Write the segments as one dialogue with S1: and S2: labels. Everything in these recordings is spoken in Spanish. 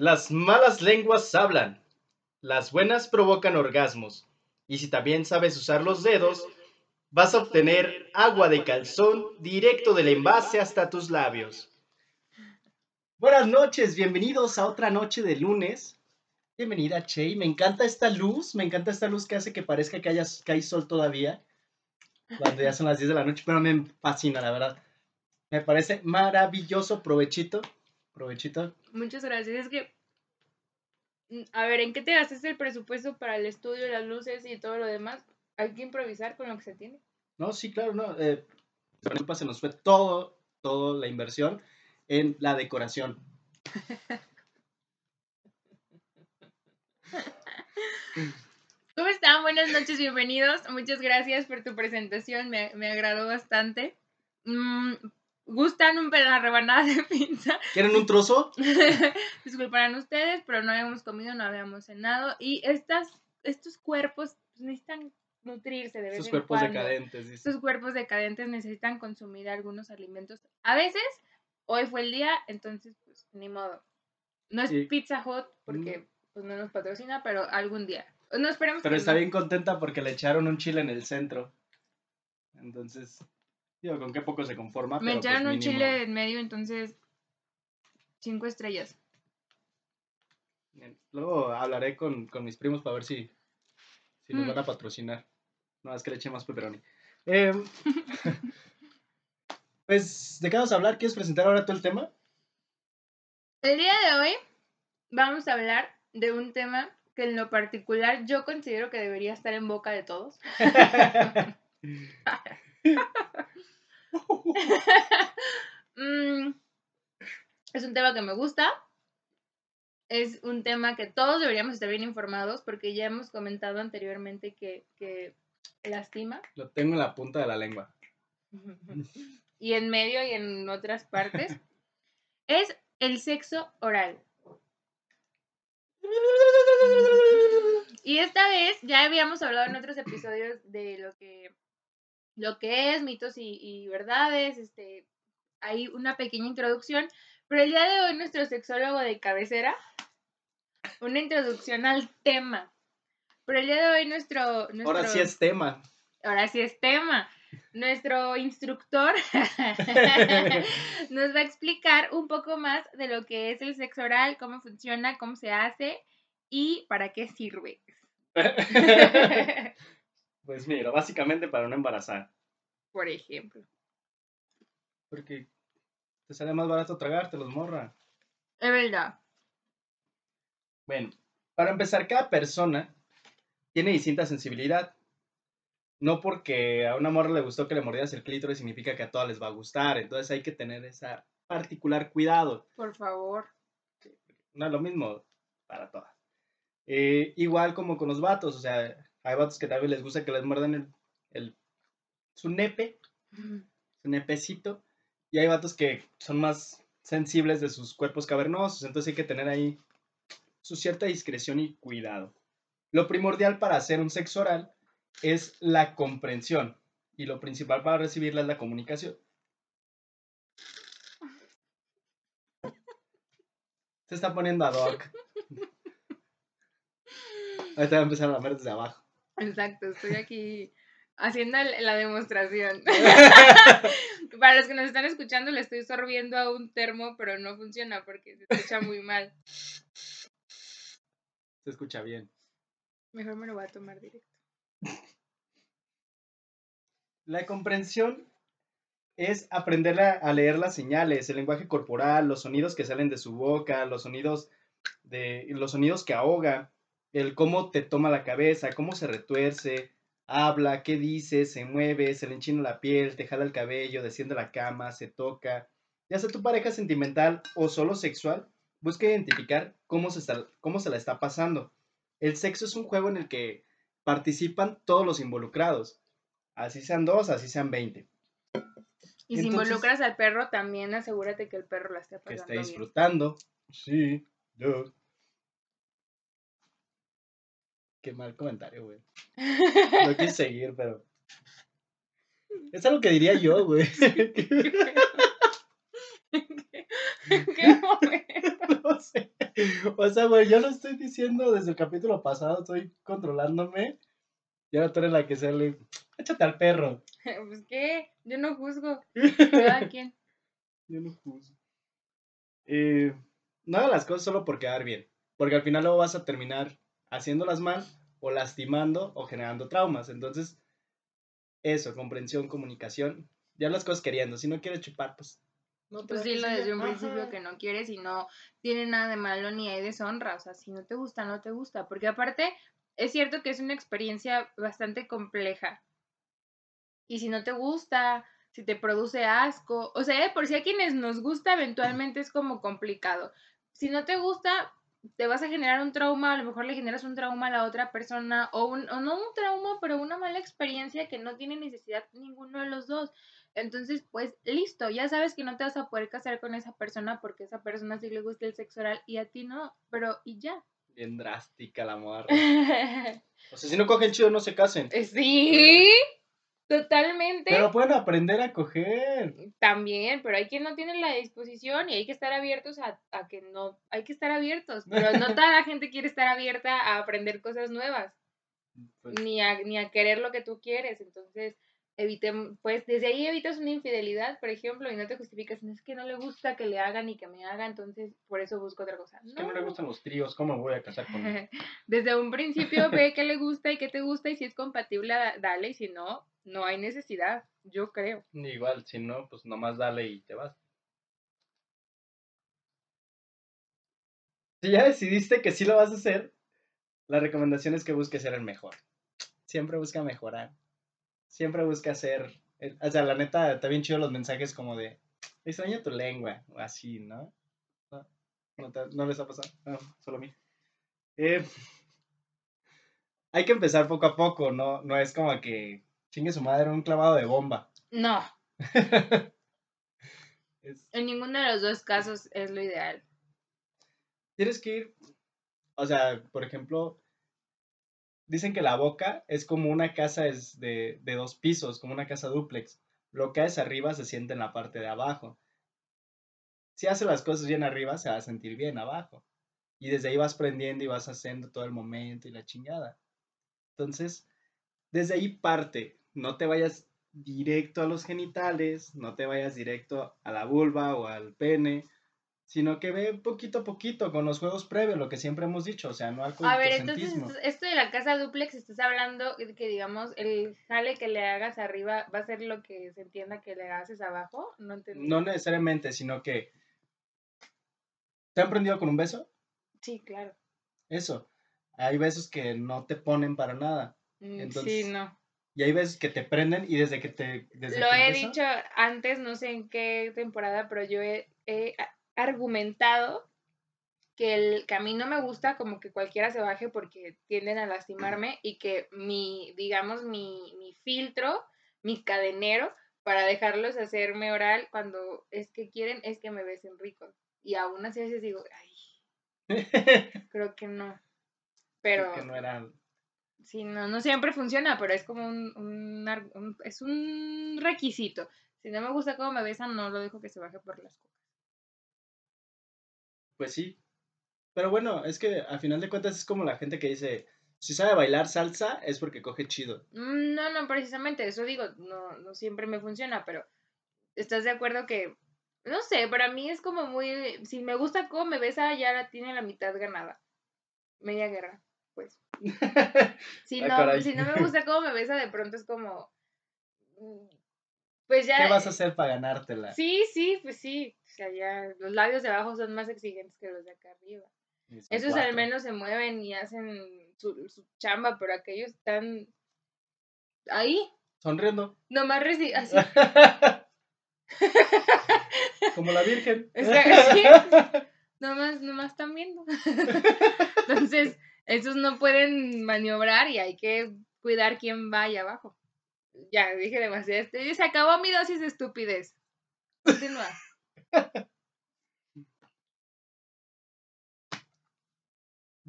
S1: Las malas lenguas hablan, las buenas provocan orgasmos, y si también sabes usar los dedos, vas a obtener agua de calzón directo del envase hasta tus labios. Buenas noches, bienvenidos a otra noche de lunes. Bienvenida, Che. Me encanta esta luz, me encanta esta luz que hace que parezca que, que hay sol todavía, cuando ya son las 10 de la noche, pero me fascina, la verdad. Me parece maravilloso, provechito,
S2: Muchas gracias. Es que, mm, a ver, ¿en qué te gastas el presupuesto para el estudio, las luces y todo lo demás? Hay que improvisar con lo que se tiene.
S1: No, sí, claro, no. Eh, se nos fue todo, toda la inversión en la decoración.
S2: ¿Cómo están? Buenas noches, bienvenidos. Muchas gracias por tu presentación, me, me agradó bastante. Mm, ¿Gustan un pedazo rebanada de pizza?
S1: ¿Quieren un trozo?
S2: Disculparán ustedes, pero no habíamos comido, no habíamos cenado. Y estas, estos cuerpos necesitan nutrirse de vez en
S1: cuerpos
S2: cuando.
S1: decadentes, dice.
S2: Estos cuerpos decadentes necesitan consumir algunos alimentos. A veces, hoy fue el día, entonces, pues, ni modo. No es
S1: Sí.
S2: Pizza Hut porque pues, no nos patrocina, pero algún día. No esperemos
S1: Pero
S2: que
S1: está
S2: no.
S1: bien contenta porque le echaron un chile en el centro. Entonces, digo, con qué poco se conforma.
S2: Me
S1: pero, pues,
S2: echaron un
S1: mínimo.
S2: chile en medio, entonces, cinco estrellas.
S1: Bien. Luego hablaré con, con mis primos para ver si, si nos
S2: Mm.
S1: van a patrocinar. No, es que le eché más pepperoni. Em, pues, ¿de qué vamos a hablar? ¿Quieres presentar ahora tú el tema?
S2: El día de hoy vamos a hablar de un tema que en lo particular yo considero que debería estar en boca de todos. Mm, es un tema que me gusta. Es un tema que todos deberíamos estar bien informados porque ya hemos comentado anteriormente que, que lastima.
S1: Lo tengo en la punta de la lengua.
S2: y en medio y en otras partes. Es el sexo oral. Y esta vez ya habíamos hablado en otros episodios de lo que, lo que es, mitos y, y verdades. Este, hay una pequeña introducción. Pero el día de hoy nuestro sexólogo de cabecera, una introducción al tema. Pero el día de hoy nuestro... nuestro
S1: Ahora sí es tema.
S2: ahora sí es tema. Nuestro instructor nos va a explicar un poco más de lo que es el sexo oral, cómo funciona, cómo se hace y para qué sirve.
S1: pues mira, básicamente para no embarazar.
S2: Por ejemplo.
S1: Porque te sale más barato tragártelos, morra.
S2: Es verdad.
S1: Bueno, para empezar, cada persona tiene distinta sensibilidad. No porque a una morra le gustó que le mordieras el clítoris significa que a todas les va a gustar. Entonces hay que tener esa particular cuidado.
S2: Por favor.
S1: No es lo mismo para todas. Eh, igual como con los vatos, o sea, hay vatos que tal vez les gusta que les muerdan el, el- su nepe, su nepecito, y hay vatos que son más sensibles de sus cuerpos cavernosos, entonces hay que tener ahí su cierta discreción y cuidado. Lo primordial para hacer un sexo oral es la comprensión, y lo principal para recibirla es la comunicación. Se está poniendo ad hoc. Ahorita va a empezar a lamer desde abajo.
S2: Exacto, estoy aquí haciendo la demostración. Para los que nos están escuchando, le estoy sorbiendo a un termo, pero no funciona porque se escucha muy mal.
S1: Se escucha bien.
S2: Mejor me lo voy a tomar directo.
S1: La comprensión es aprender a, a leer las señales, el lenguaje corporal, los sonidos que salen de su boca, los sonidos de los sonidos que ahoga, el cómo te toma la cabeza, cómo se retuerce, habla, qué dice, se mueve, se le enchina la piel, te jala el cabello, desciende a la cama, se toca. Ya sea tu pareja sentimental o solo sexual, busca identificar cómo se, está, cómo se la está pasando. El sexo es un juego en el que participan todos los involucrados. Así sean dos, así sean veinte.
S2: Y si
S1: Entonces-
S2: involucras al perro, también asegúrate que el perro la esté
S1: Que
S2: pasando
S1: esté
S2: bien.
S1: disfrutando. Sí, yo. Qué mal comentario, güey. No quise seguir, pero. Es algo que diría yo, güey.
S2: ¿Qué momento?
S1: no sé. O sea, güey, yo lo estoy diciendo desde el capítulo pasado, estoy controlándome. Y ahora tú eres la que sale. Échate al perro.
S2: Pues qué, yo no juzgo. Cada quien.
S1: Yo no juzgo. Eh, no hagas las cosas solo por quedar bien. Porque al final luego vas a terminar haciéndolas mal o lastimando o generando traumas. Entonces, eso, comprensión, comunicación. Ya las cosas queriendo. Si no quieres chupar, pues. No te
S2: Pues dilo
S1: quesillo.
S2: desde un principio que no quieres y no tiene nada de malo ni hay deshonra. O sea, si no te gusta, no te gusta. Porque aparte, es cierto que es una experiencia bastante compleja. Y si no te gusta, si te produce asco, o sea, por si a quienes nos gusta, eventualmente es como complicado. Si no te gusta, te vas a generar un trauma, a lo mejor le generas un trauma a la otra persona, o, un, o no un trauma, pero una mala experiencia que no tiene necesidad ninguno de los dos. Entonces, pues listo, ya sabes que no te vas a poder casar con esa persona porque a esa persona sí le gusta el sexo oral y a ti no, pero y ya.
S1: Bien drástica la morra. O sea, si no cogen chido, no se casen.
S2: sí, totalmente.
S1: Pero pueden aprender a coger.
S2: También, pero hay quien no tiene la disposición y hay que estar abiertos a, a que no, hay que estar abiertos, pero no toda la gente quiere estar abierta a aprender cosas nuevas,
S1: Pues,
S2: ni a, ni a querer lo que tú quieres, entonces evitemos, pues desde ahí evitas una infidelidad, por ejemplo, y no te justificas, es que no le gusta que le hagan y que me haga, entonces por eso busco otra cosa.
S1: es que no le gustan los tríos, ¿cómo voy a casar con él?
S2: Desde un principio ve qué le gusta y qué te gusta y si es compatible, da- dale, y si no, no hay necesidad, yo creo.
S1: Igual, si no, pues nomás dale y te vas. Si ya decidiste que sí lo vas a hacer, la recomendación es que busques ser el mejor. Siempre busca mejorar. Siempre busca ser. el- O sea, la neta, está bien chido los mensajes como de extraño tu lengua, o así, ¿no? ¿No, ¿No te- no les ha pasado? No, solo a mí. Eh, hay que empezar poco a poco, ¿no? No es como que chingue su madre un clavado de bomba.
S2: No,
S1: Es-
S2: en ninguno de los dos casos es lo ideal.
S1: tienes que ir, o sea, por ejemplo, dicen que la boca es como una casa es de, de dos pisos, como una casa dúplex. Lo que haces arriba se siente en la parte de abajo. Si hace las cosas bien arriba, se va a sentir bien abajo. Y desde ahí vas prendiendo y vas haciendo todo el momento y la chingada. Entonces, desde ahí parte. No te vayas directo a los genitales, no te vayas directo a la vulva o al pene, sino que ve poquito a poquito con los juegos previos, lo que siempre hemos dicho, o sea, no al
S2: A ver, entonces, esto- de la casa duplex, estás hablando de que, digamos, el jale que le hagas arriba va a ser lo que se entienda que le haces abajo. No entendí.
S1: No necesariamente, sino que ¿te han prendido con un beso?
S2: Sí, claro.
S1: Eso. Hay besos que no te ponen para nada.
S2: Mm,
S1: Entonces,
S2: sí, no.
S1: Y hay veces que te prenden y desde que te... Desde
S2: Lo
S1: que
S2: he dicho antes, no sé en qué temporada, pero yo he, argumentado que, el, que a mí no me gusta como que cualquiera se baje porque tienden a lastimarme y que mi, digamos, mi, mi filtro, mi cadenero para dejarlos hacerme oral cuando es que quieren es que me besen rico. Y aún así a veces digo, ay, creo que no. Pero
S1: que no eran...
S2: Sí, no, no siempre funciona, pero es como un, un es un requisito. Si no me gusta cómo me besan, no lo dejo que se baje por las cosas.
S1: Pues sí. Pero bueno, es que al final de cuentas es como la gente que dice, si sabe bailar salsa es porque coge chido.
S2: Mm, No, no, precisamente, eso digo, no, no siempre me funciona, pero ¿estás de acuerdo que, no sé, para mí es como muy, si me gusta cómo me besa, ya la tiene la mitad ganada. Media guerra, pues. Si
S1: Ah,
S2: no, si no me gusta cómo me besa, de pronto es como, mm, pues ya...
S1: ¿Qué vas a hacer para ganártela?
S2: Sí, sí, pues sí. O sea, ya los labios de abajo son más exigentes que los de acá arriba. Esos al menos se mueven y hacen su, su chamba, pero aquellos están ahí,
S1: Sonriendo.
S2: nomás reci- así.
S1: como la Virgen.
S2: Es que- sí. Nomás, nomás están viendo. Entonces, esos no pueden maniobrar y hay que cuidar quién va ahí abajo. Ya, dije demasiado. Este- Se acabó mi dosis de estupidez. Continúa.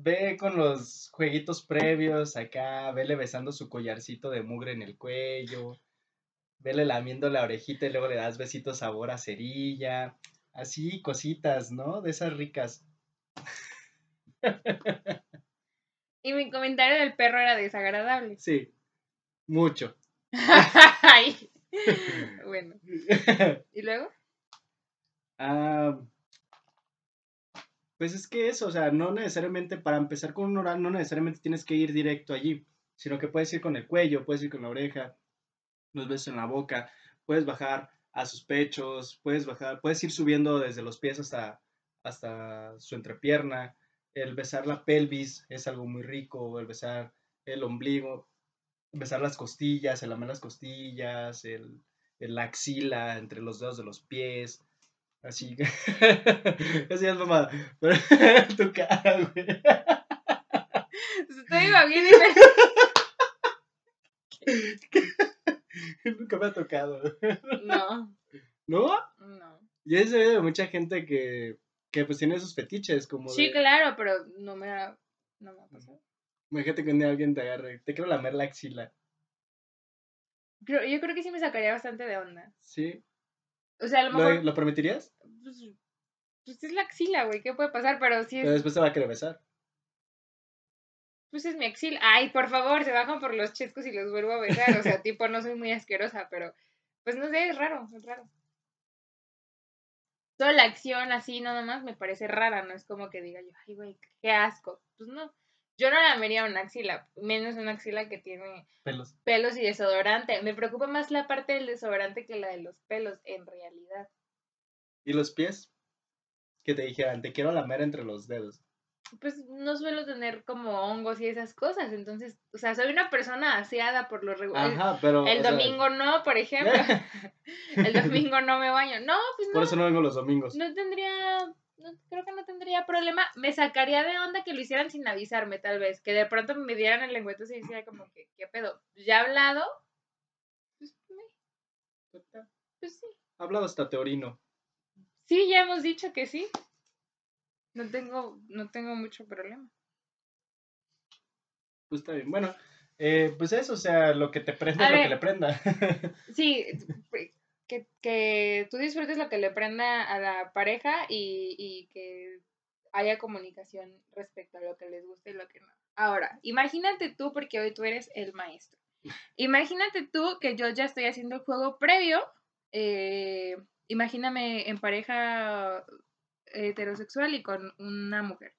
S1: Ve con los jueguitos previos acá, vele besando su collarcito de mugre en el cuello, vele lamiendo la orejita y luego le das besitos sabor a cerilla, así cositas, ¿no? De esas ricas.
S2: Y mi comentario del perro era desagradable.
S1: Sí, mucho.
S2: Bueno. ¿Y luego?
S1: Ah, pues es que eso, o sea, no necesariamente para empezar con un oral, no necesariamente tienes que ir directo allí, sino que puedes ir con el cuello, puedes ir con la oreja, los besos en la boca, puedes bajar a sus pechos, puedes bajar, puedes ir subiendo desde los pies hasta, hasta su entrepierna, el besar la pelvis es algo muy rico, el besar el ombligo, besar las costillas, el lamer las costillas, el, el la axila entre los dedos de los pies, así así es mamá, pero tu cara, güey.
S2: Estoy iba bien y me...
S1: Nunca me ha tocado.
S2: No,
S1: ¿No?
S2: no.
S1: Y es de mucha gente que, que pues tiene esos fetiches, como
S2: Sí,
S1: de,
S2: claro, pero no me ha, no me ha pasado.
S1: Imagínate que un día alguien te agarre, te quiero lamer la axila,
S2: Creo- yo creo que sí me sacaría bastante de onda.
S1: ¿sí?
S2: O sea, a lo
S1: ¿Lo,
S2: mejor...
S1: lo permitirías?
S2: Pues, pues es la axila, güey, ¿qué puede pasar? Pero sí
S1: Pero
S2: es...
S1: después te va a querer besar.
S2: Pues es mi axila. Ay, por favor, se bajan por los chescos y los vuelvo a besar. O sea, tipo, no soy muy asquerosa, pero pues no sé, es raro, es raro. Toda la acción así nada más me parece rara, no es como que diga yo, ay, güey, qué asco. Pues no. Yo no lamería una axila, menos una axila que tiene
S1: Pelos.
S2: pelos y desodorante. Me preocupa más la parte del desodorante que la de los pelos, en realidad.
S1: ¿Y los pies? Que te dijeran, te quiero lamer entre los dedos.
S2: Pues no suelo tener como hongos y esas cosas, entonces, o sea, soy una persona aseada por lo regular.
S1: Ajá, pero...
S2: El
S1: sea,
S2: domingo no, por ejemplo. El domingo no me baño. No, pues no.
S1: Por eso no vengo los domingos.
S2: No tendría. No, creo que no tendría problema. Me sacaría de onda que lo hicieran sin avisarme, tal vez. Que de pronto me dieran el lengüeto y decía como que, ¿qué pedo? Ya hablado. Pues, me- pues sí.
S1: Ha hablado hasta Teorino.
S2: Sí, ya hemos dicho que sí. No tengo, no tengo mucho problema.
S1: Pues está bien. Bueno, eh, pues eso, o sea, lo que te prenda
S2: A
S1: es lo que le prenda.
S2: Sí, que, que tú disfrutes lo que le prenda a la pareja y, y que haya comunicación respecto a lo que les gusta y lo que no. Ahora, imagínate tú, porque hoy tú eres el maestro. Imagínate tú que yo ya estoy haciendo el juego previo. eh, imagíname en pareja heterosexual y con una mujer.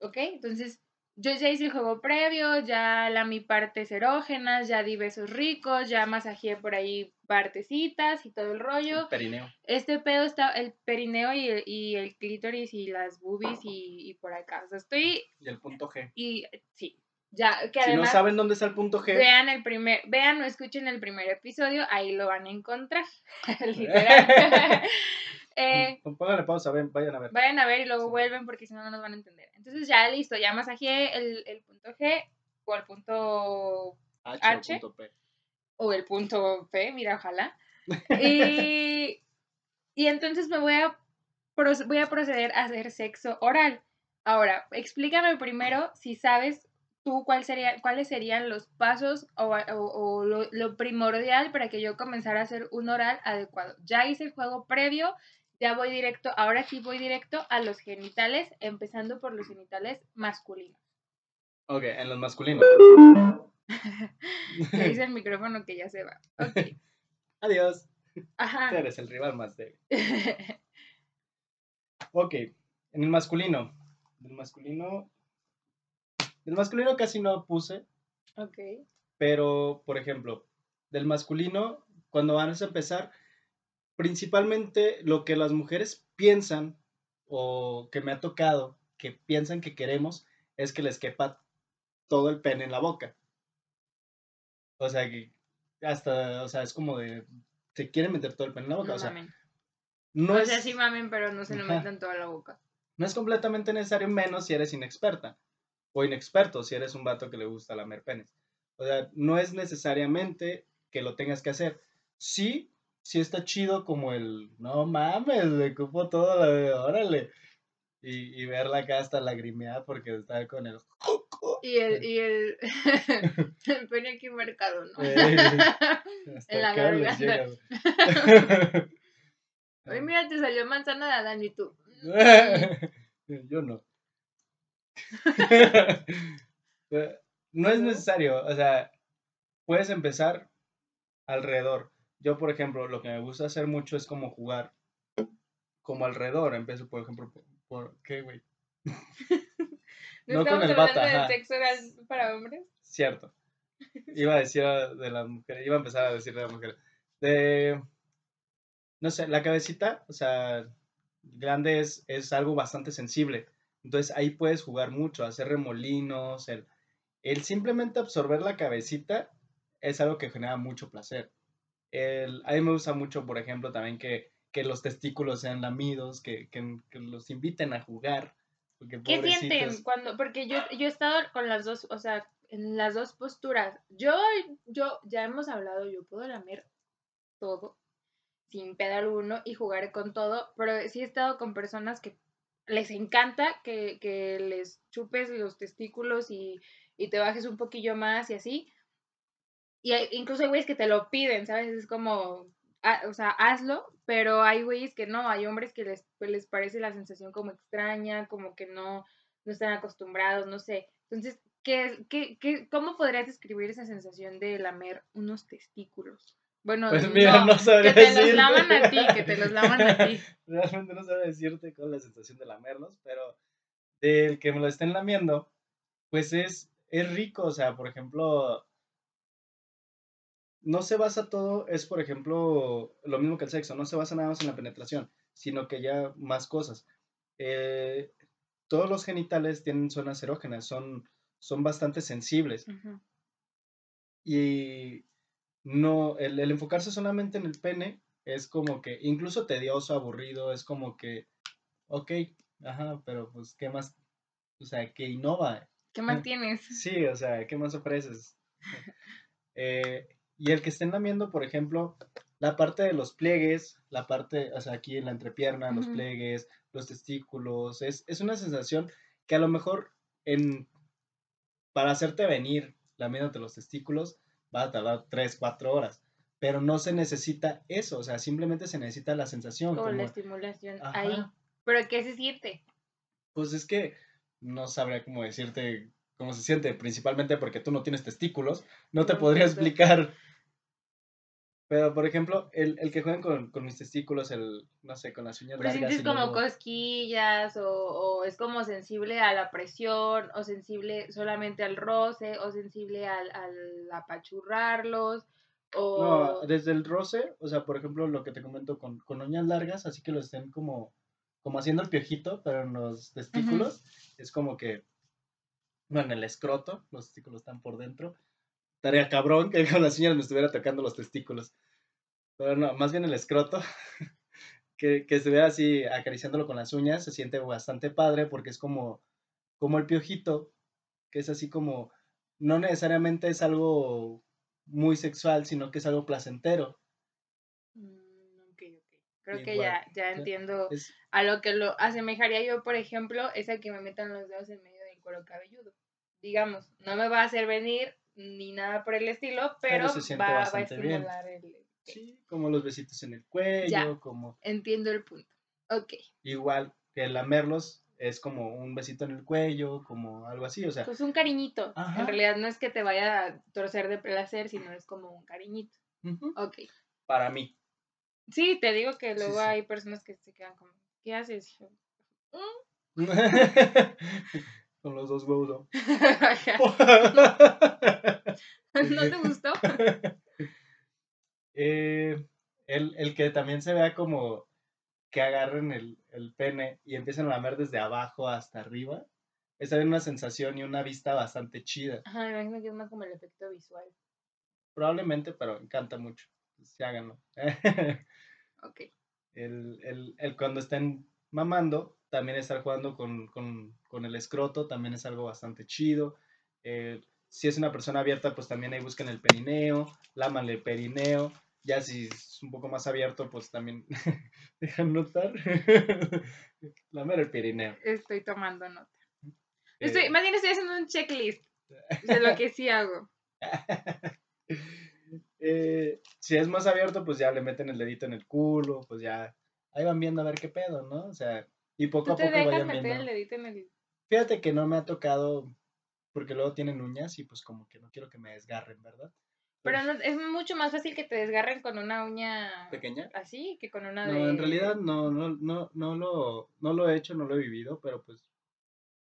S2: ¿Ok? Entonces, yo ya hice el juego previo, ya lamí partes erógenas, ya di besos ricos, ya masajeé por ahí partecitas y todo el rollo.
S1: Perineo.
S2: Este pedo está el perineo y el, y el clítoris y las boobies y, y por acá. O sea, estoy
S1: Y el punto G.
S2: y sí, ya que
S1: Si no
S2: además
S1: saben dónde está el punto G,
S2: vean el primer, vean o escuchen el primer episodio, ahí lo van a encontrar. Literal. Eh,
S1: pónganle pausa, ven, vayan a ver.
S2: Vayan a ver y luego
S1: Sí.
S2: vuelven porque si no, no nos van a entender. Entonces ya listo, ya masajeé el, el punto G o el punto
S1: H,
S2: H.
S1: o punto P.
S2: o el punto P, mira, ojalá. Y, y entonces me voy a, voy a proceder a hacer sexo oral. Ahora, explícame primero si sabes tú cuál sería, cuáles serían los pasos o, o- o lo, lo primordial para que yo comenzara a hacer un oral adecuado. Ya hice el juego previo, ya voy directo, ahora sí voy directo a los genitales, empezando por los genitales masculinos.
S1: Ok, en los masculinos.
S2: Le dice el micrófono que ya se va. Ok.
S1: Adiós.
S2: Ajá.
S1: Tú eres el rival más débil. Ok, en el masculino. Del masculino. Del masculino casi no puse,
S2: ok.
S1: pero por ejemplo, del masculino, cuando vas a empezar, principalmente lo que las mujeres piensan o que me ha tocado, que piensan que queremos, es que les quepa todo el pene en la boca. O sea, que hasta, o sea, es como de, se quieren meter todo el pene en la boca.
S2: No
S1: o sea,
S2: mamen.
S1: no
S2: o
S1: es...
S2: sea, sí mamen, pero no se lo
S1: Ajá.
S2: metan toda la boca.
S1: No es completamente necesario, menos si eres inexperta o inexperto, si eres un vato que le gusta lamer penes. O sea, no es necesariamente que lo tengas que hacer. Sí, sí está chido como el, no mames, le cupo todo, la- órale. Y, y verla acá hasta lagrimeada porque está con el...
S2: Y el, y el, el pene aquí marcado, ¿no?
S1: Eh,
S2: En la garganta. Ay, mira, te salió manzana de Adán y tú.
S1: Yo no. no es necesario, o sea, puedes empezar alrededor. Yo, por ejemplo, lo que me gusta hacer mucho es como jugar como alrededor. Empiezo, por ejemplo, por, ¿qué, güey?
S2: no, con el bata. para hombres?
S1: Cierto. Iba a decir de la mujer, iba a empezar a decir de la mujer. De, no sé, la cabecita, o sea, grande es, es algo bastante sensible. Entonces ahí puedes jugar mucho, hacer remolinos, el, el simplemente absorber la cabecita es algo que genera mucho placer. El, a mí me gusta mucho, por ejemplo, también que, que los testículos sean lamidos, que, que, que los inviten a jugar.
S2: ¿Qué sienten cuando? Porque yo, yo he estado con las dos, o sea, en las dos posturas. Yo, yo, ya hemos hablado, yo puedo lamer todo, sin pedo alguno, y jugar con todo, pero sí he estado con personas que les encanta que, que les chupes los testículos y, y te bajes un poquillo más y así. Y incluso hay güeyes que te lo piden, ¿sabes? Es como, ah, o sea, hazlo, pero hay güeyes que no, hay hombres que les, pues, les parece la sensación como extraña, como que no, no están acostumbrados, no sé. Entonces, ¿qué, qué, qué, ¿cómo podrías describir esa sensación de lamer unos testículos? Bueno, pues mira, no, que te los lavan a ti, que te los lavan a ti.
S1: Realmente no sabe decirte cuál es la sensación de lamerlos, pero del que me lo estén lamiendo, pues es, es rico, o sea, por ejemplo, no se basa todo, es por ejemplo lo mismo que el sexo, no se basa nada más en la penetración, sino que ya más cosas. Eh, todos los genitales tienen zonas erógenas, son, son bastante sensibles. Y no, el, enfocarse solamente en el pene es como que incluso tedioso, aburrido, es como que, ok, ajá, pero pues, ¿qué más? O sea, ¿qué innova?
S2: ¿Qué más tienes?
S1: Sí, o sea, ¿qué más ofreces? eh, y el que estén lamiendo, por ejemplo, la parte de los pliegues, la parte, o sea, aquí en la entrepierna, los pliegues, los testículos, es, es, una sensación que a lo mejor en, para hacerte venir lamiéndote los testículos va a tardar 3, 4 horas. Pero no se necesita eso, o sea, simplemente se necesita la sensación.
S2: Como, la estimulación ahí. ¿Pero qué se siente?
S1: Pues es que no sabría cómo decirte cómo se siente, principalmente porque tú no tienes testículos, no te podría explicar pero, por ejemplo, el, el que juegan con, con, mis testículos, el, no sé, con las uñas
S2: Pero
S1: largas.
S2: sientes como cosquillas, o, o, es como sensible a la presión, o sensible solamente al roce, o sensible al, al apachurrarlos, o...
S1: No, desde el roce, o sea, por ejemplo, lo que te comento con, con uñas largas, así que lo estén como, como haciendo el piojito, pero en los testículos, es como que, bueno, en el escroto, los testículos están por dentro, Estaría cabrón que con las uñas me estuviera tocando los testículos. Pero no, más bien el escroto. que, que estuviera así acariciándolo con las uñas. Se siente bastante padre porque es como, como el piojito. Que es así como. No necesariamente es algo muy sexual, sino que es algo placentero.
S2: Mm. Creo que ya, ya entiendo a lo que lo asemejaría yo, por ejemplo, es a que me metan los dedos en medio del cuero cabelludo. Digamos, no me va a hacer venir ni nada por el estilo, pero, va, a estimular el...
S1: Sí, como los besitos en el cuello, como...
S2: Entiendo el punto. Ok.
S1: Igual que lamerlos es como un besito en el cuello, como algo así, o sea...
S2: Pues un cariñito. En realidad no es que te vaya a torcer de placer, sino es como un cariñito. Ok.
S1: Para mí.
S2: Sí, te digo que luego hay personas que se quedan como, ¿qué haces?
S1: ¿Mm? Con los dos huevos.
S2: ¿No te gustó?
S1: Eh, el, que también se vea como que agarren el, pene y empiecen a lamer desde abajo hasta arriba. Es también una sensación y una vista bastante chida.
S2: Ajá, me imagino que es más como el efecto visual.
S1: Probablemente, pero encanta mucho. Sí, háganlo.
S2: ok.
S1: El, el, el cuando estén mamando, también estar jugando con, el escroto también es algo bastante chido. Eh, si es una persona abierta, pues también ahí busquen el perineo, lámanle el perineo. Ya si es un poco más abierto, pues también dejan notar. Lamer el perineo.
S2: Estoy tomando nota. Estoy, eh. más bien estoy haciendo un checklist de lo que sí hago.
S1: Eh, si es más abierto, pues ya le meten el dedito en el culo, pues ya ahí van viendo a ver qué pedo, ¿no? O sea,
S3: Y poco
S2: ¿Tú
S3: a poco
S2: dejas
S3: vayan
S2: meter
S3: viendo.
S2: el dedito en el...
S3: Fíjate que no me ha tocado, porque luego tienen uñas y pues como que no quiero que me desgarren, ¿verdad?
S2: Pero no, es mucho más fácil que te desgarren con una uña
S3: ¿Pequeña?
S2: así que con una
S3: No,
S2: de...
S3: en realidad no, no, no, no lo, no lo he hecho, no lo he vivido, pero pues.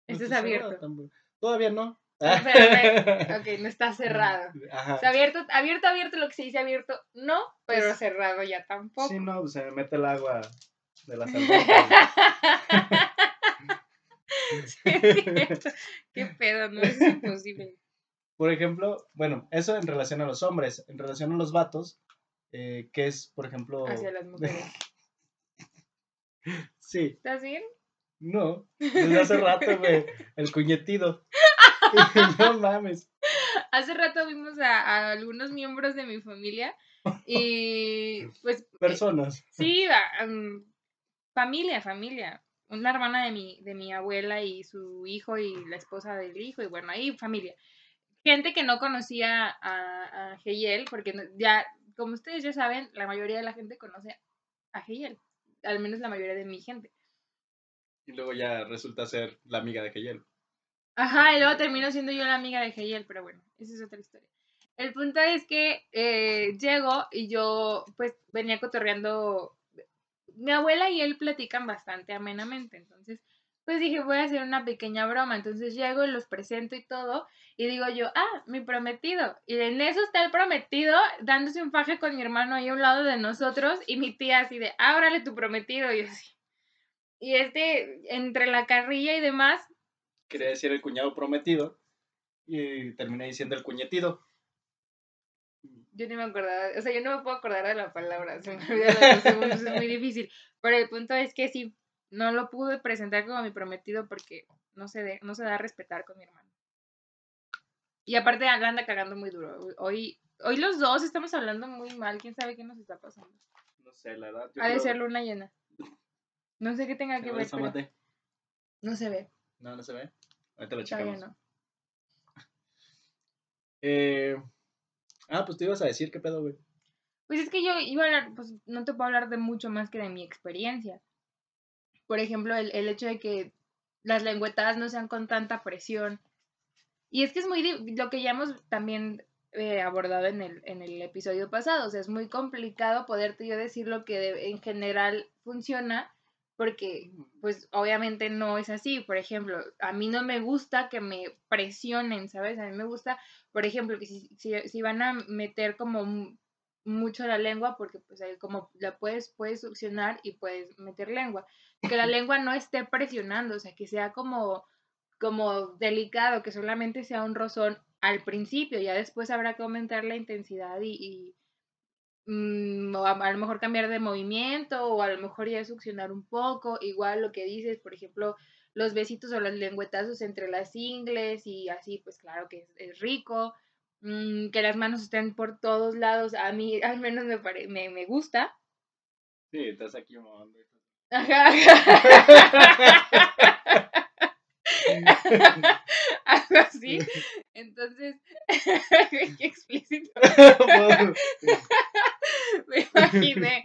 S3: no
S2: Este es
S3: cerrado
S2: abierto.
S3: Todavía no.
S2: Ok, no está cerrado.
S3: Ajá.
S2: O sea, abierto, abierto, abierto, lo que se dice abierto, no, pero
S3: Pues,
S2: cerrado ya tampoco.
S1: Sí, no, pues, se me mete el agua de las albercas.
S2: Sí. Qué pedo, no es imposible.
S3: Por ejemplo, bueno, eso en relación a los hombres. En relación a los vatos, eh, que es, por ejemplo.
S2: Hacia las mujeres.
S3: Sí,
S2: ¿Estás bien?
S3: no. Desde hace rato, güey. El cuñetido. no mames.
S2: Hace rato vimos a, a algunos miembros de mi familia y pues eh,
S3: Personas.
S2: sí, a- am, familia, familia. Una hermana de mi, de mi abuela y su hijo y la esposa del hijo y bueno, ahí familia. Gente que no conocía a, a Geyel, porque ya, como ustedes ya saben, la mayoría de la gente conoce a Geyel, al menos la mayoría de mi gente.
S1: Y luego ya resulta ser la amiga de Keyel.
S2: Ajá, y luego termino siendo yo la amiga de Hegel, pero bueno, esa es otra historia. El punto es que eh, llego y yo pues venía cotorreando. Mi abuela y él platican bastante amenamente, entonces pues dije voy a hacer una pequeña broma, entonces llego y los presento y todo y digo yo, ah, mi prometido. Y en eso está el prometido dándose un faje con mi hermano ahí a un lado de nosotros y mi tía así de, ábrale tu prometido y así. Y este, entre la carrilla y demás,
S1: Quería decir el cuñado prometido. Y terminé diciendo el cuñetido.
S2: Yo ni me acordaba, o sea, yo no me puedo acordar de la palabra, se me segundos, es muy difícil. Pero el punto es que sí, no lo pude presentar como mi prometido porque no se, de- no se da a respetar con mi hermano. Y aparte anda cagando muy duro. Hoy, hoy los dos estamos hablando muy mal, quién sabe qué nos está pasando.
S1: No sé, la verdad.
S2: Ha de
S1: creo-
S2: ser luna llena. No sé qué tenga que
S1: ¿Se ve
S2: ver, pero no se ve,
S1: No, no se ve. Ahorita lo
S2: todavía
S1: checamos.
S2: no.
S3: Eh, ah, pues te ibas a decir qué pedo, güey.
S2: Pues es que yo iba a hablar, pues no te puedo hablar de mucho más que de mi experiencia. Por ejemplo, el, el hecho de que las lengüetadas no sean con tanta presión. Y es que es muy, lo que ya hemos también eh, abordado en el, en el episodio pasado, o sea, es muy complicado poderte yo decir lo que en general funciona, porque pues obviamente no es así. Por ejemplo, a mí no me gusta que me presionen, ¿sabes? A mí me gusta, por ejemplo, que si, si, si van a meter como mu- mucho la lengua, porque pues ahí como la puedes, puedes succionar y puedes meter lengua, que la lengua no esté presionando, o sea, que sea como, como delicado, que solamente sea un rozón al principio, ya después habrá que aumentar la intensidad y, y, mm, o a, a lo mejor cambiar de movimiento o a lo mejor ya succionar un poco, igual lo que dices, por ejemplo, los besitos o los lengüetazos entre las ingles y así, pues claro que es, es rico, mm, que las manos estén por todos lados, a mí al menos me, pare- me, me gusta.
S1: Sí, estás aquí mamando.
S2: Ajá. Algo así. Entonces, qué explícito. Me imaginé.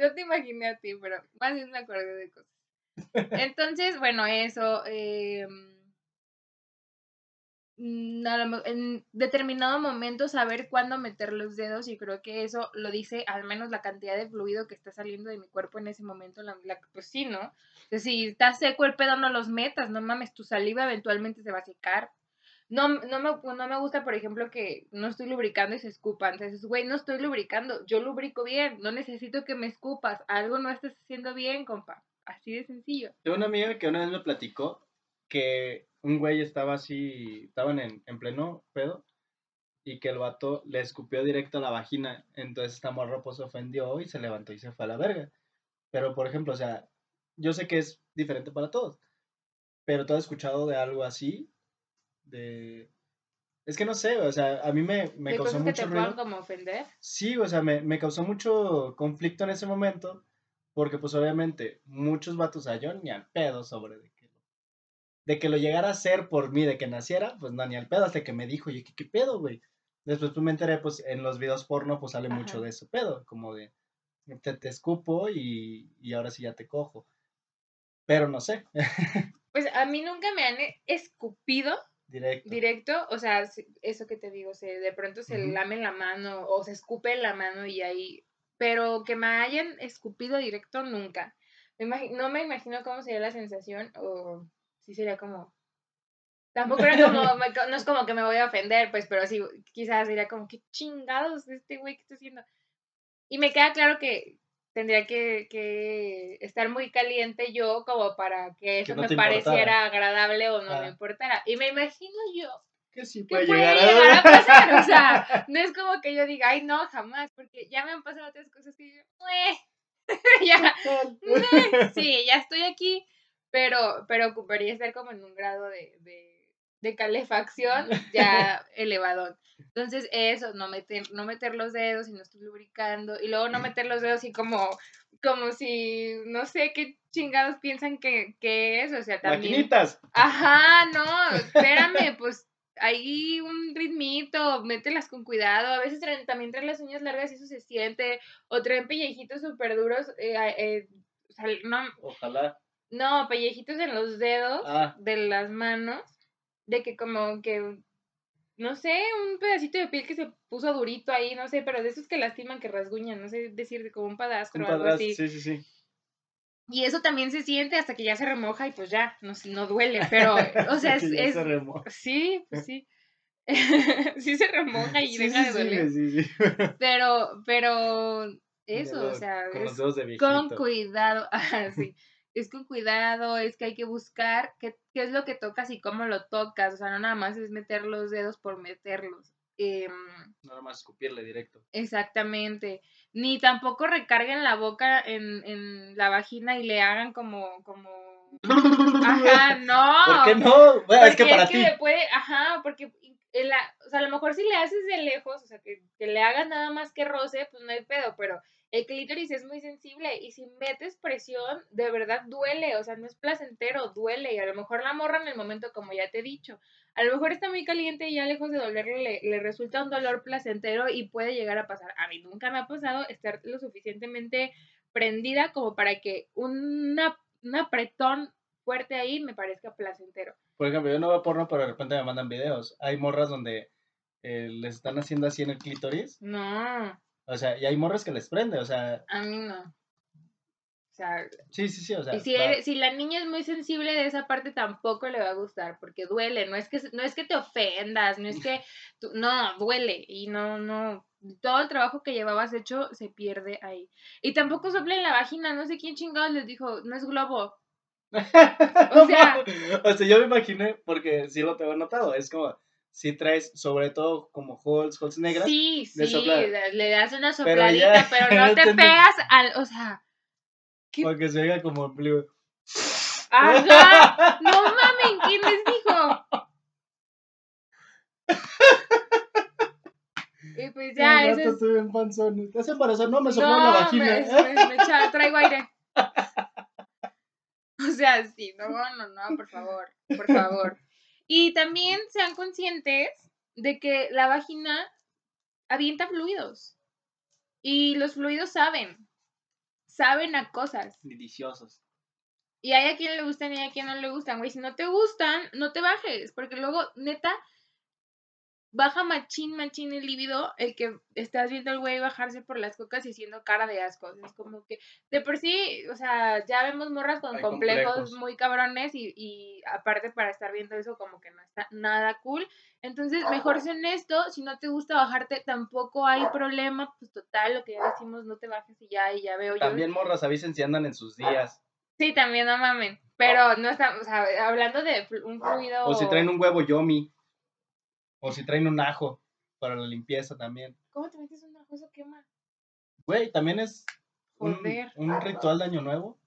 S2: No te imaginé a ti, pero más bien me acordé de cosas. Entonces, bueno, eso. eh, en determinado momento saber cuándo meter los dedos y creo que eso lo dice al menos la cantidad de fluido que está saliendo de mi cuerpo en ese momento. La, la- pues sí, ¿no? Si está seco el pedo, no los metas, no mames, tu saliva eventualmente se va a secar. No, no, me, no me gusta, por ejemplo, que no estoy lubricando y se escupan. Entonces, güey, no estoy lubricando, yo lubrico bien, no necesito que me escupas. Algo no estás haciendo bien, compa. Así de sencillo.
S1: Tengo una amiga que una vez me platicó que un güey estaba así, estaban en, en pleno pedo y que el vato le escupió directo a la vagina. Entonces esta morra pues se ofendió y se levantó y se fue a la verga. Pero por ejemplo, o sea, yo sé que es diferente para todos, pero ¿tú has escuchado de algo así? De... Es que no sé, o sea, a mí me, me
S2: de
S1: causó
S2: cosas que
S1: mucho
S2: te
S1: ruido.
S2: puedan como ofender.
S1: Sí, o sea, me, me causó mucho conflicto en ese momento, porque pues obviamente muchos vatos, o sea, yo ni al pedo sobre de que, lo llegara a hacer por mí, de que naciera, pues no, ni al pedo, hasta que me dijo, oye, ¿qué, qué pedo, güey? Después pues me enteré, pues en los videos porno, pues sale mucho
S2: Ajá.
S1: de ese pedo, como de, te, te escupo y, y ahora sí ya te cojo.
S3: pero no sé.
S2: Pues a mí nunca me han e- escupido
S3: Directo.
S2: directo, o sea, se- eso que te digo, se, de pronto se
S3: Ujú.
S2: lame la mano o se escupe en la mano y ahí, pero que me hayan escupido directo nunca. Me no me imagino cómo sería la sensación o si sería como... Tampoco era como, no es como que me voy a ofender, pues, pero sí, quizás sería como, qué chingados este güey que está haciendo. Y me queda claro que tendría que, que estar muy caliente yo como para que eso
S3: no
S2: me
S3: te importara.
S2: pareciera agradable o no
S3: Ah.
S2: me importara. Y me imagino yo
S3: Que sí
S2: que
S3: puede
S2: puede
S3: llegar
S2: llegar,
S3: a...
S2: a pasar. O sea, no es como que yo diga, ay, no, jamás, porque ya me han pasado otras cosas que digo, "Mue". ya, sí, ya estoy aquí, pero, pero ocuparía estar como en un grado de, de, de calefacción ya elevado. Entonces, eso, no meter, no meter los dedos si no estoy lubricando, y luego no meter los dedos y como, como si, no sé qué chingados piensan que, que es, o sea, también.
S1: Maquinitas.
S2: Ajá, no, espérame, pues ahí un ritmito, mételas con cuidado. A veces traen- también traen las uñas largas y eso se siente. O traen pellejitos súper duros. eh, eh, o sea, no,
S3: Ojalá.
S2: No, pellejitos en los dedos
S3: Ah.
S2: de las manos. De que como que, no sé, un pedacito de piel que se puso durito ahí, no sé, pero de esos que lastiman, que rasguñan, no sé decir, como un padastro
S1: Un
S2: o algo así.
S1: Sí, sí, sí.
S2: Y eso también se siente hasta que ya se remoja y pues ya, no, no duele, pero, o sea, es, es-
S1: se remoja.
S2: sí, pues sí. sí se remoja y
S1: Sí,
S2: deja
S1: sí,
S2: de doler.
S1: sí, sí.
S2: Pero, pero, eso, o sea,
S1: Con
S2: es con cuidado, ajá, sí. Es con cuidado, es que hay que buscar qué, qué es lo que tocas y cómo lo tocas. O sea, no nada más es meter los dedos por meterlos. Em,
S1: Nada más escupirle directo.
S2: Exactamente. Ni tampoco recarguen la boca en, en la vagina y le hagan como, como. Ajá, no.
S3: ¿Por qué no? Bueno, es que para ti.
S2: le puede, ajá, porque la- o sea, a lo mejor si le haces de lejos, o sea, que, que le hagas nada más que roce, pues no hay pedo, pero el clítoris es muy sensible y si metes presión, de verdad duele, o sea, no es placentero, duele y a lo mejor la morra en el momento, como ya te he dicho, a lo mejor está muy caliente y ya lejos de dolerle le, le resulta un dolor placentero y puede llegar a pasar. A mí nunca me ha pasado estar lo suficientemente prendida como para que una, un apretón fuerte ahí me parezca placentero.
S3: Por ejemplo, yo no veo porno, pero de repente me mandan videos. Hay morras donde eh, les están haciendo así en el clítoris.
S2: No,
S3: O sea, y hay morras que les prende. O sea,
S2: a mí no. O sea,
S3: sí, sí, sí. O sea,
S2: y si,
S3: va-
S2: eres- si la niña es muy sensible de esa parte tampoco le va a gustar porque duele, no es que no es que te ofendas, no es que tú- no, duele y no no todo el trabajo que llevabas hecho se pierde ahí. Y tampoco soplen la vagina, no sé quién chingados les dijo, no es globo.
S3: o,
S2: sea-
S3: sea, yo me imaginé, porque sí lo tengo notado, es como, si traes sobre todo como holes, holes negras,
S2: Sí, sí, le das una
S3: Pero
S2: sopladita,
S3: ya-
S2: pero, no te pegas al, o sea, ¿qué?
S3: porque se oiga como ombligo.
S2: ajá, no mamen, ¿quién les dijo? Y pues ya, eso es
S3: estuve en panzón. No, me sopló la
S2: No,
S3: vagina.
S2: me, me- me echa- traigo aire. O sea, sí, no, no, no, por favor, por favor. Y también sean conscientes de que la vagina avienta fluidos. Y los fluidos saben, saben a cosas.
S3: Deliciosos.
S2: Y hay a quien le gustan y hay a quien no le gustan, güey. Si no te gustan, no te bajes, porque luego, neta, baja machín, machín el líbido, el que estás viendo al güey bajarse por las cocas y haciendo cara de asco. Es como que, de por sí, o sea, ya vemos morras con complejos,
S3: complejos.
S2: muy cabrones y, y aparte para estar viendo eso como que no está nada cool. Entonces, mejor sé honesto, si no te gusta bajarte, tampoco hay problema, pues total, lo que ya decimos, no te bajes y ya, y ya veo yo.
S3: También morras avisen si andan en sus días.
S2: Sí, también no mamen. Pero no está, o sea, hablando de un fluido.
S3: O si traen un huevo yomi. O si traen un ajo para la limpieza también.
S2: ¿Cómo te metes un ajo? Eso quema.
S3: Güey, también es un,
S2: Joder.
S3: un ritual de año nuevo.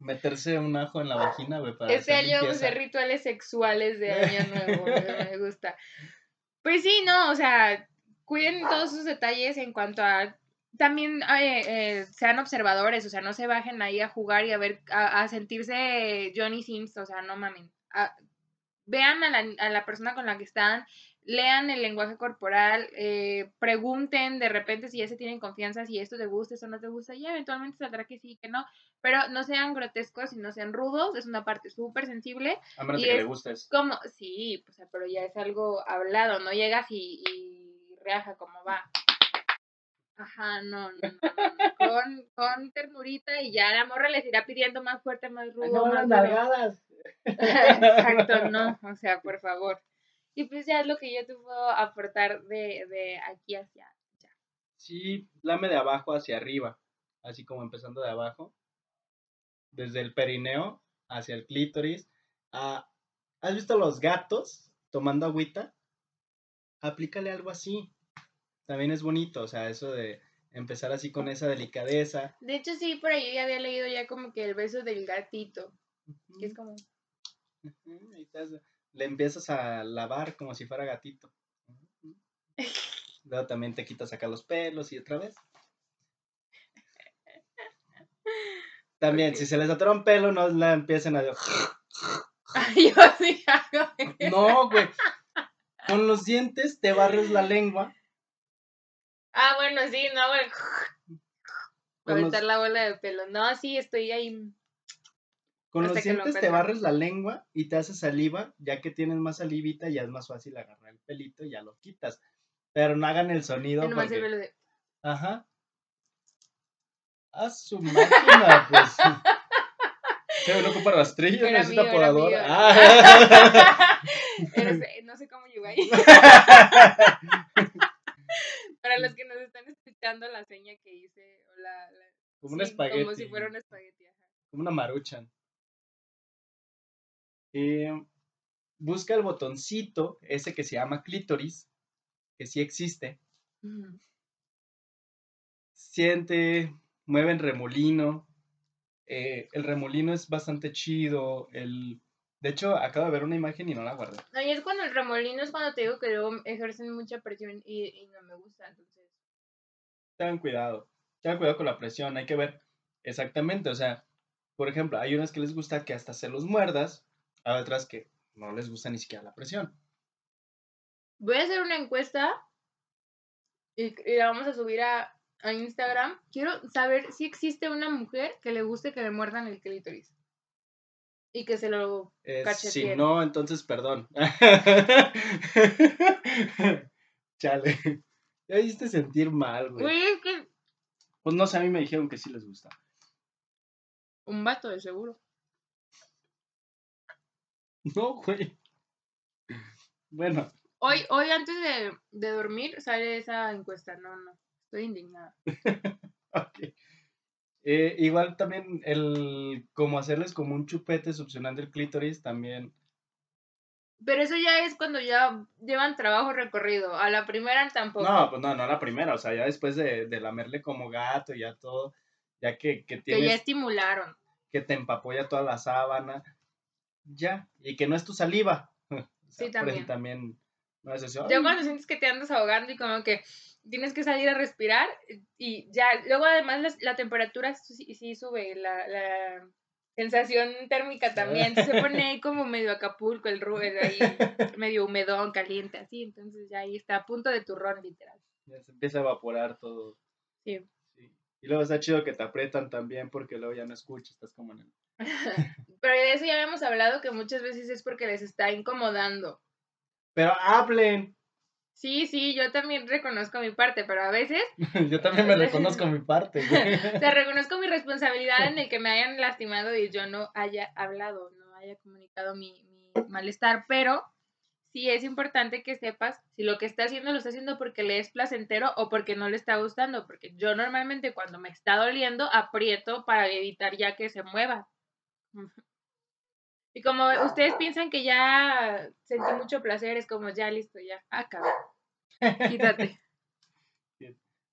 S3: Meterse un ajo en la vagina, güey, para
S2: Este
S3: hacer
S2: año vamos a
S3: limpieza.
S2: hacer rituales sexuales de año nuevo. me gusta. Pues sí, no, o sea, cuiden todos sus detalles en cuanto a. También eh, eh, sean observadores, o sea, no se bajen ahí a jugar y a ver, a, a sentirse Johnny Sims, o sea, no mamen. A- vean a la, a la persona con la que están, lean el lenguaje corporal, eh, pregunten de repente si ya se tienen confianza, si esto te gusta, esto no te gusta, y eventualmente saldrá que sí, que no, pero no sean grotescos y no sean rudos, es una parte súper sensible.
S1: A menos
S2: y
S1: de que
S2: es
S1: le gustes.
S2: Como, sí, pues, pero ya es algo hablado, no llegas y, y reaja como va. Ajá, no, no, no, no, Con, con ternurita y ya la morra les irá pidiendo más fuerte, más rudo,
S3: No,
S2: más
S3: nalgadas.
S2: Exacto, no, o sea, por favor. Y pues ya es lo que yo te puedo aportar de, de aquí hacia allá.
S1: Sí, lame de abajo hacia arriba, así como empezando de abajo, desde el perineo hacia el clítoris. Ah, ¿Has visto los gatos tomando agüita? Aplícale algo así. También es bonito, o sea, eso de empezar así con esa delicadeza.
S2: De hecho, sí, por ahí ya había leído ya como que el beso del gatito, que es como...
S1: Le empiezas a lavar como si fuera gatito. Luego también te quitas acá los pelos y otra vez. También, si se les atora un pelo, no la empiecen a...
S2: Ay, yo sí hago.
S1: No, güey. Con los dientes te barres la lengua.
S2: Ah, bueno, sí, no.
S1: Con los,
S2: la bola de pelo. No, sí, estoy ahí.
S1: Con los
S2: hasta que lo
S1: dientes te barres la lengua y te haces saliva. Ya que tienes más salivita, ya es más fácil agarrar el pelito y ya lo quitas. Pero no hagan el sonido.
S2: el
S1: porque-
S2: pelo de...
S1: Ajá. A su máquina, pues. Pero no ocupa rastrillo,
S2: Era
S1: necesita
S2: mío,
S1: podador.
S2: mío.
S1: Ah.
S2: No sé cómo llegó ahí. Para los que nos están escuchando, la seña que hice, o la, la-
S1: Como un
S2: sí,
S1: espagueti.
S2: Como si fuera un espagueti. ajá.
S1: Como una maruchan. Eh, busca el botoncito, ese que se llama clítoris, que sí existe. Siente, mueve el remolino. eh, el remolino es bastante chido. El... De hecho, acabo de ver una imagen y no la guardé.
S2: Y es cuando el remolino es cuando te digo que luego ejercen mucha presión y, y no me gusta, entonces.
S1: Tengan cuidado. Tengan cuidado con la presión. Hay que ver exactamente. O sea, por ejemplo, hay unas que les gusta que hasta se los muerdas. Hay otras que no les gusta ni siquiera la presión.
S2: Voy a hacer una encuesta y, y la vamos a subir a, a Instagram. Quiero saber si existe una mujer que le guste que le muerdan el clítoris. Y que se lo...
S1: Eh, si no, entonces perdón. Chale. Ya hiciste sentir mal, güey.
S2: Güey, es que
S1: Pues no sé, a mí me dijeron que sí les gusta.
S2: un vato de seguro.
S1: No, güey. Bueno,
S2: Hoy, hoy antes de, de dormir sale esa encuesta. No, no. Estoy indignada.
S1: ok. Eh, igual también el como hacerles como un chupete succionando el clítoris también.
S2: Pero eso ya es cuando ya llevan trabajo recorrido. A la primera tampoco.
S1: No, pues no, no la primera, o sea, ya después de, de lamerle como gato y ya todo, ya que, que
S2: que ya
S1: tienes,
S2: estimularon.
S1: que te empapó ya toda la sábana, ya, y que no es tu saliva. O sea,
S2: Sí, también.
S1: también no es eso.
S2: Ya
S1: "Ay,
S2: cuando sientes que te andas ahogando y como que tienes que salir a respirar y ya, luego además la, la temperatura sí, sí sube, la, la sensación térmica también, se pone ahí como medio Acapulco, el ru- el ahí medio humedón, caliente, así, entonces ya ahí está a punto de turrón, literal.
S1: Ya se empieza a evaporar todo.
S2: Sí.
S1: sí. Y luego está chido que te aprietan también porque luego ya no escuchas, estás como en el...
S2: Pero de eso ya habíamos hablado que muchas veces es porque les está incomodando.
S1: Pero hablen.
S2: Sí, sí, yo también reconozco mi parte, pero a veces
S1: Yo también me reconozco mi parte,
S2: te reconozco mi responsabilidad en el que me hayan lastimado y yo no haya hablado, no haya comunicado mi, mi malestar, pero sí es importante que sepas si lo que está haciendo lo está haciendo porque le es placentero o porque no le está gustando, porque yo normalmente cuando me está doliendo aprieto para evitar ya que se mueva. Y como ustedes piensan que ya sentí mucho placer, es como ya listo, ya acabé. Quítate.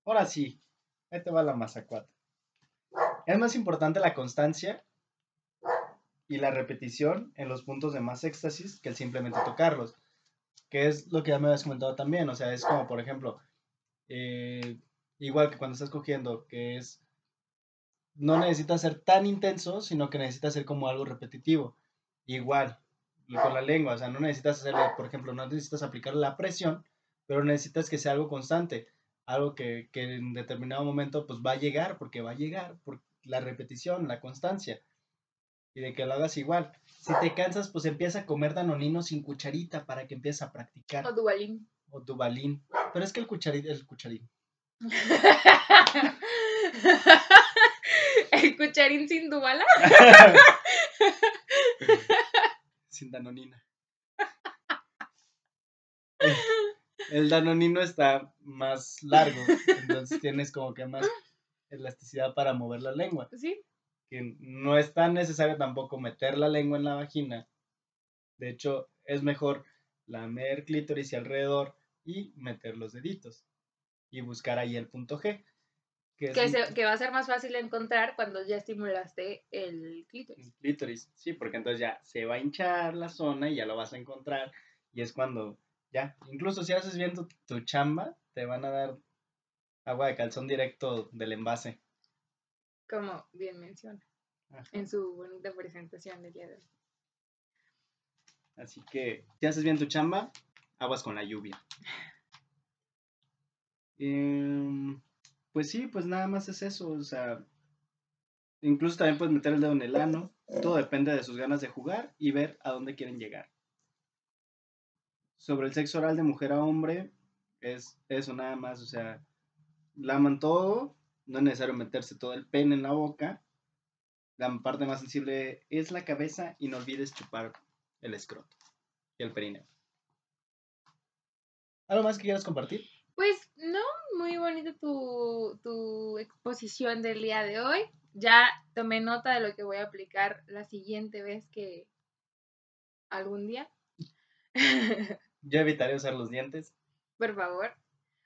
S1: Ahora sí, ahí te va la mazacuata. Es más importante la constancia y la repetición en los puntos de más éxtasis que el simplemente tocarlos. Que es lo que ya me habías comentado también. O sea, es como, por ejemplo, eh, igual que cuando estás cogiendo, que es. No necesita ser tan intenso, sino que necesita ser como algo repetitivo. Igual, con la lengua, o sea, no necesitas hacerlo, por ejemplo, no necesitas aplicar la presión, pero necesitas que sea algo constante, algo que, que en determinado momento pues va a llegar, porque va a llegar, por la repetición, la constancia, y de que lo hagas igual. Si te cansas, pues empieza a comer danonino sin cucharita para que empieces a practicar.
S2: O dubalín.
S1: O dubalín. Pero es que el cucharín, el cucharín.
S2: el cucharín sin dubala.
S1: sin danonina. El danonino está más largo, entonces tienes como que más elasticidad para mover la lengua.
S2: Sí.
S1: Que no es tan necesario tampoco meter la lengua en la vagina. De hecho, es mejor lamer clítoris y alrededor y meter los deditos y buscar ahí el punto G.
S2: Que, que, va a ser más fácil encontrar cuando ya estimulaste el clítoris. El
S1: clítoris, sí, porque entonces ya se va a hinchar la zona y ya lo vas a encontrar. Y es cuando ya, incluso si haces bien tu, chamba, te van a dar agua de calzón directo del envase.
S2: Como bien menciona en su bonita presentación del día de hoy.
S1: Así que, si haces bien tu chamba, aguas con la lluvia. Em, pues sí, pues nada más es eso, o sea, incluso también puedes meter el dedo en el ano, todo depende de sus ganas de jugar y ver a dónde quieren llegar. Sobre el sexo oral de mujer a hombre, es eso nada más, o sea, laman todo, no es necesario meterse todo el pene en la boca, la parte más sensible es la cabeza y no olvides chupar el escroto y el perineo. ¿Algo más que quieras compartir?
S2: Pues no, muy bonita tu, tu exposición del día de hoy. Ya tomé nota de lo que voy a aplicar la siguiente vez que algún día.
S1: Yo evitaré usar los dientes.
S2: Por favor.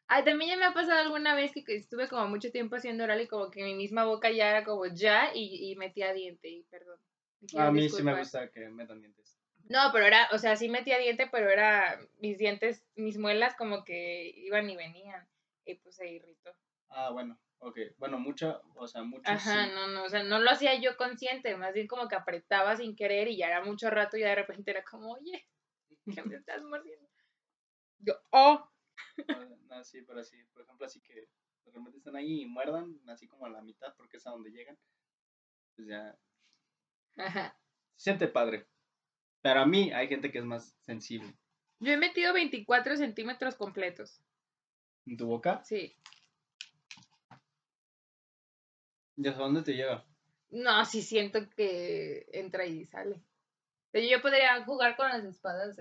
S2: Ay, también ya me ha pasado alguna vez que estuve como mucho tiempo haciendo oral y como que mi misma boca ya era como ya y, y metía diente y perdón.
S1: A mí sí me gusta que metan dientes.
S2: No, pero era, o sea, sí metía diente, pero era mis dientes, mis muelas como que iban y venían. Y pues se irritó.
S1: Ah, bueno, ok. Bueno, mucho, o sea, mucho.
S2: Ajá, no, no, o sea, no lo hacía yo consciente, más bien como que apretaba sin querer y ya era mucho rato y ya de repente era como, oye, ¿qué me estás mordiendo? Yo, oh.
S1: No, sí, pero así, por ejemplo, así que de repente están ahí y muerdan, así como a la mitad, porque es a donde llegan. Pues ya. Ajá. siente padre. Pero a mí hay gente que es más sensible.
S2: Yo he metido 24 centímetros completos.
S1: ¿En tu boca?
S2: Sí.
S1: ¿Y hasta dónde te llega?
S2: No, sí siento que entra y sale. Yo podría jugar con las espadas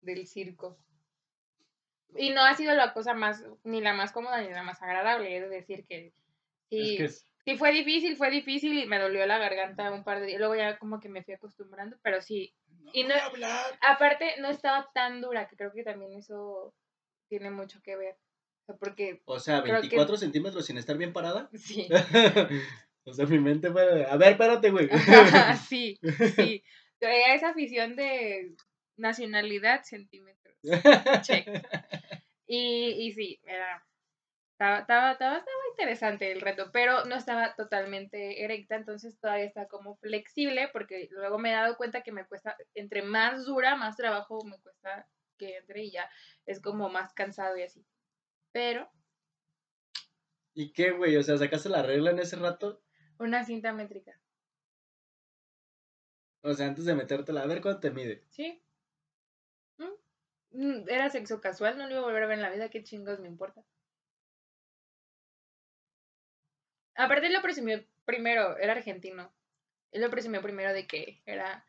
S2: del circo. Y no ha sido la cosa más, ni la más cómoda ni la más agradable. Es decir, que sí, sí fue difícil, fue difícil y me dolió la garganta un par de días. Luego ya como que me fui acostumbrando, pero sí. y no, aparte, no estaba tan dura, que creo que también eso tiene mucho que ver. O sea, porque.
S1: O sea, 24 centímetros sin estar bien parada. Sí. o sea, mi mente fue. A ver, espérate, güey.
S2: sí, sí. esa afición de nacionalidad, centímetros. Check. Y, y sí, era. Estaba, estaba, estaba, estaba, interesante el reto, pero no estaba totalmente erecta, entonces todavía está como flexible, porque luego me he dado cuenta que me cuesta, entre más dura, más trabajo me cuesta que entre y ya es como más cansado y así. Pero.
S1: ¿Y qué, güey? O sea, ¿sacaste la regla en ese rato?
S2: Una cinta métrica.
S1: O sea, antes de metértela, a ver cuánto te mide.
S2: Sí. Mm, era sexo casual, no lo iba a volver a ver en la vida, qué chingos me importa. Aparte lo presumió primero, era argentino. Él lo presumió primero de que era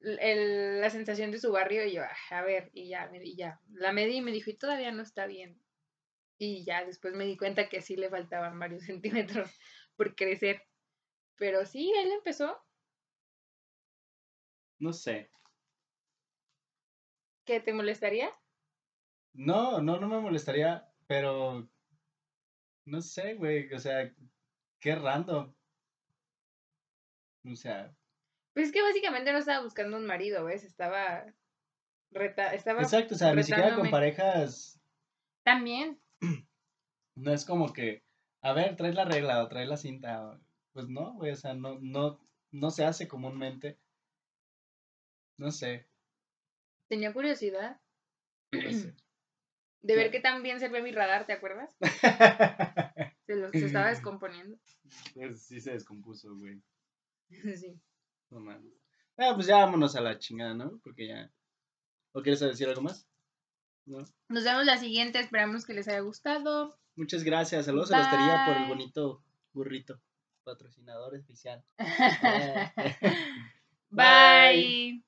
S2: el, la sensación de su barrio y yo, ah, a ver, y ya, y ya. La medí y me dijo, y todavía no está bien. Y ya después me di cuenta que sí le faltaban varios centímetros por crecer. Pero sí, él empezó.
S1: No sé.
S2: ¿Qué te molestaría?
S1: No, no, no me molestaría, pero no sé, güey, o sea, qué random. O sea.
S2: Pues es que básicamente no estaba buscando un marido, ¿ves? Estaba. Reta, estaba
S1: Exacto, o sea, ni siquiera con parejas.
S2: También.
S1: No es como que, a ver, trae la regla o trae la cinta. Pues no, güey, o sea, no, no, no se hace comúnmente.
S3: No sé.
S2: Tenía curiosidad
S3: no sé.
S2: de ver qué tan bien servía mi radar, ¿te acuerdas? Se, lo- se estaba descomponiendo.
S1: Pues sí se descompuso, güey.
S2: Sí.
S1: No mames. Ah, pues ya vámonos a la chingada, ¿no? Porque ya. ¿O quieres decir algo más? No.
S2: Nos vemos la siguiente, esperamos que les haya gustado.
S3: Muchas gracias. Saludos a la hostería por el
S2: Bye.
S3: bonito burrito. Patrocinador especial.
S2: Bye.